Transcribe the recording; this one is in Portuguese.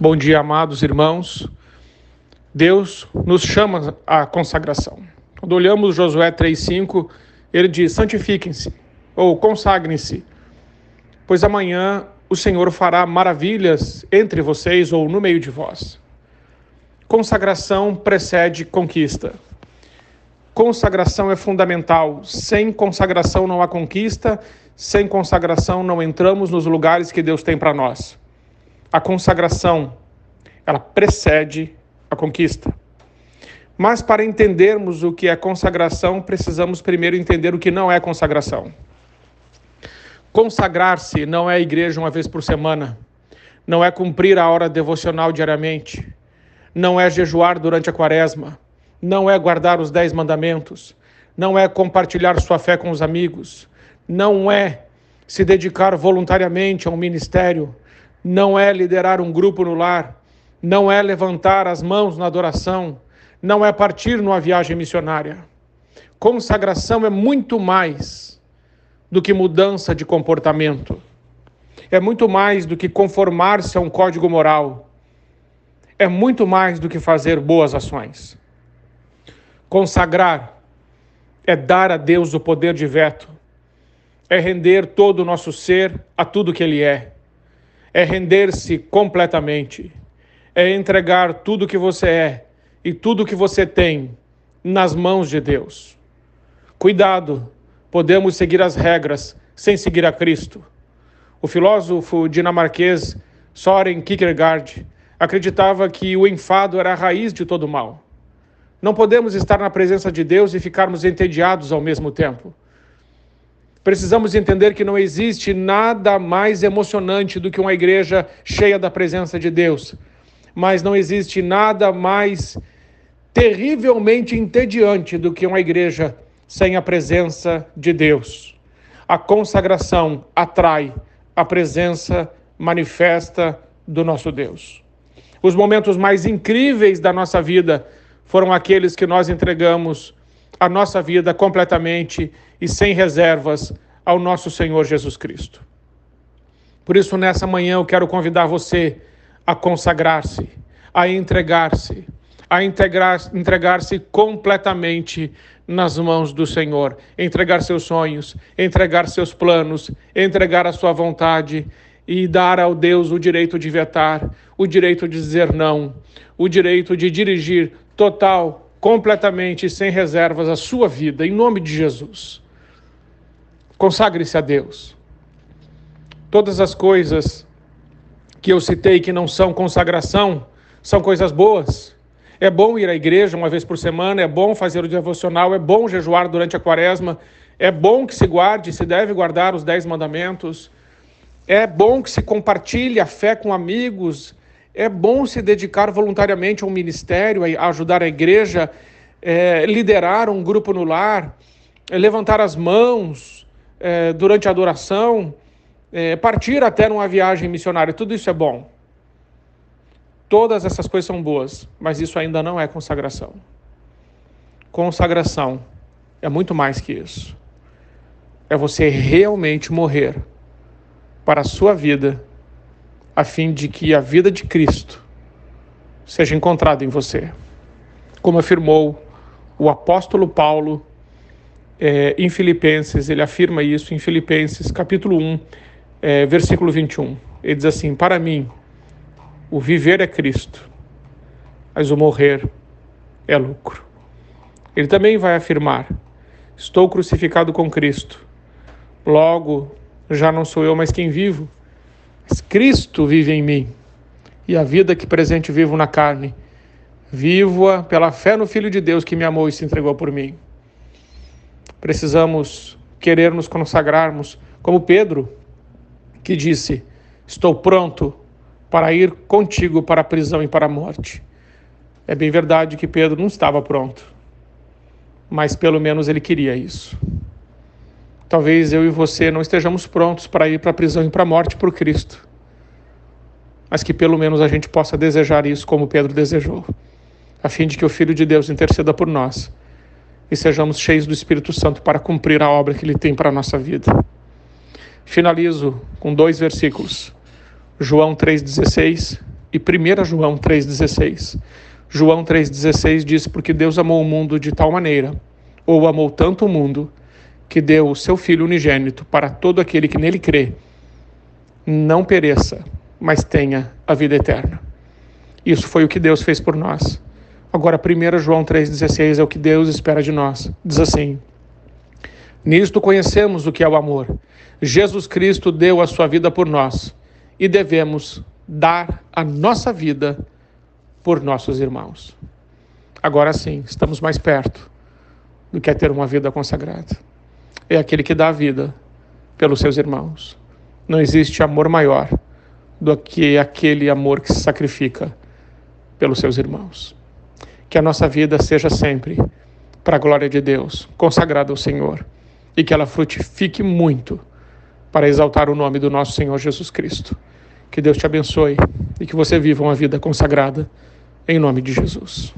Bom dia, amados irmãos. Deus nos chama à consagração. Quando olhamos Josué 3,5, ele diz: santifiquem-se ou consagrem-se, pois amanhã o Senhor fará maravilhas entre vocês ou no meio de vós. Consagração precede conquista. Consagração é fundamental. Sem consagração não há conquista, sem consagração não entramos nos lugares que Deus tem para nós a consagração, ela precede a conquista. Mas para entendermos o que é consagração, precisamos primeiro entender o que não é consagração. Consagrar-se não é a igreja uma vez por semana, não é cumprir a hora devocional diariamente, não é jejuar durante a quaresma, não é guardar os dez mandamentos, não é compartilhar sua fé com os amigos, não é se dedicar voluntariamente a um ministério, não é liderar um grupo no lar, não é levantar as mãos na adoração, não é partir numa viagem missionária. Consagração é muito mais do que mudança de comportamento. É muito mais do que conformar-se a um código moral. É muito mais do que fazer boas ações. Consagrar é dar a Deus o poder de veto, é render todo o nosso ser a tudo que Ele é é render-se completamente, é entregar tudo que você é e tudo que você tem nas mãos de Deus. Cuidado, podemos seguir as regras sem seguir a Cristo. O filósofo dinamarquês Soren Kierkegaard acreditava que o enfado era a raiz de todo mal. Não podemos estar na presença de Deus e ficarmos entediados ao mesmo tempo. Precisamos entender que não existe nada mais emocionante do que uma igreja cheia da presença de Deus, mas não existe nada mais terrivelmente entediante do que uma igreja sem a presença de Deus. A consagração atrai a presença manifesta do nosso Deus. Os momentos mais incríveis da nossa vida foram aqueles que nós entregamos a nossa vida completamente e sem reservas ao nosso Senhor Jesus Cristo. Por isso, nessa manhã, eu quero convidar você a consagrar-se, a entregar-se, a entregar-se completamente nas mãos do Senhor, entregar seus sonhos, entregar seus planos, entregar a sua vontade e dar ao Deus o direito de vetar, o direito de dizer não, o direito de dirigir total completamente sem reservas a sua vida, em nome de Jesus. Consagre-se a Deus. Todas as coisas que eu citei que não são consagração são coisas boas. É bom ir à igreja uma vez por semana, é bom fazer o devocional, é bom jejuar durante a quaresma, é bom que se guarde, se deve guardar os dez mandamentos, é bom que se compartilhe a fé com amigos, é bom se dedicar voluntariamente a um ministério, a ajudar a igreja, é, liderar um grupo no lar, é, levantar as mãos é, durante a adoração, é, partir até numa viagem missionária. Tudo isso é bom. Todas essas coisas são boas, mas isso ainda não é consagração. Consagração é muito mais que isso. É você realmente morrer para a sua vida a fim de que a vida de Cristo seja encontrada em você. Como afirmou o apóstolo Paulo é, em Filipenses, ele afirma isso em Filipenses capítulo 1, é, versículo 21. Ele diz assim: Para mim, o viver é Cristo, mas o morrer é lucro. Ele também vai afirmar: Estou crucificado com Cristo. Logo, já não sou eu mais quem vivo, mas Cristo vive em mim. E a vida que presente vivo na carne, vivo-a pela fé no Filho de Deus que me amou e se entregou por mim. Precisamos querer nos consagrarmos, como Pedro, que disse: Estou pronto para ir contigo para a prisão e para a morte. É bem verdade que Pedro não estava pronto, mas pelo menos ele queria isso. Talvez eu e você não estejamos prontos para ir para a prisão e para a morte por Cristo. Mas que pelo menos a gente possa desejar isso como Pedro desejou, a fim de que o Filho de Deus interceda por nós e sejamos cheios do Espírito Santo para cumprir a obra que Ele tem para a nossa vida. Finalizo com dois versículos. João 3,16 e 1 João 3,16. João 3,16 diz: Porque Deus amou o mundo de tal maneira, ou amou tanto o mundo, que deu o seu Filho unigênito para todo aquele que nele crê, não pereça, mas tenha a vida eterna. Isso foi o que Deus fez por nós. Agora, 1 João 3,16 é o que Deus espera de nós. Diz assim: Nisto conhecemos o que é o amor. Jesus Cristo deu a sua vida por nós e devemos dar a nossa vida por nossos irmãos. Agora sim, estamos mais perto do que é ter uma vida consagrada. É aquele que dá a vida pelos seus irmãos. Não existe amor maior do que aquele amor que se sacrifica pelos seus irmãos. Que a nossa vida seja sempre para a glória de Deus, consagrada ao Senhor, e que ela frutifique muito para exaltar o nome do nosso Senhor Jesus Cristo. Que Deus te abençoe e que você viva uma vida consagrada em nome de Jesus.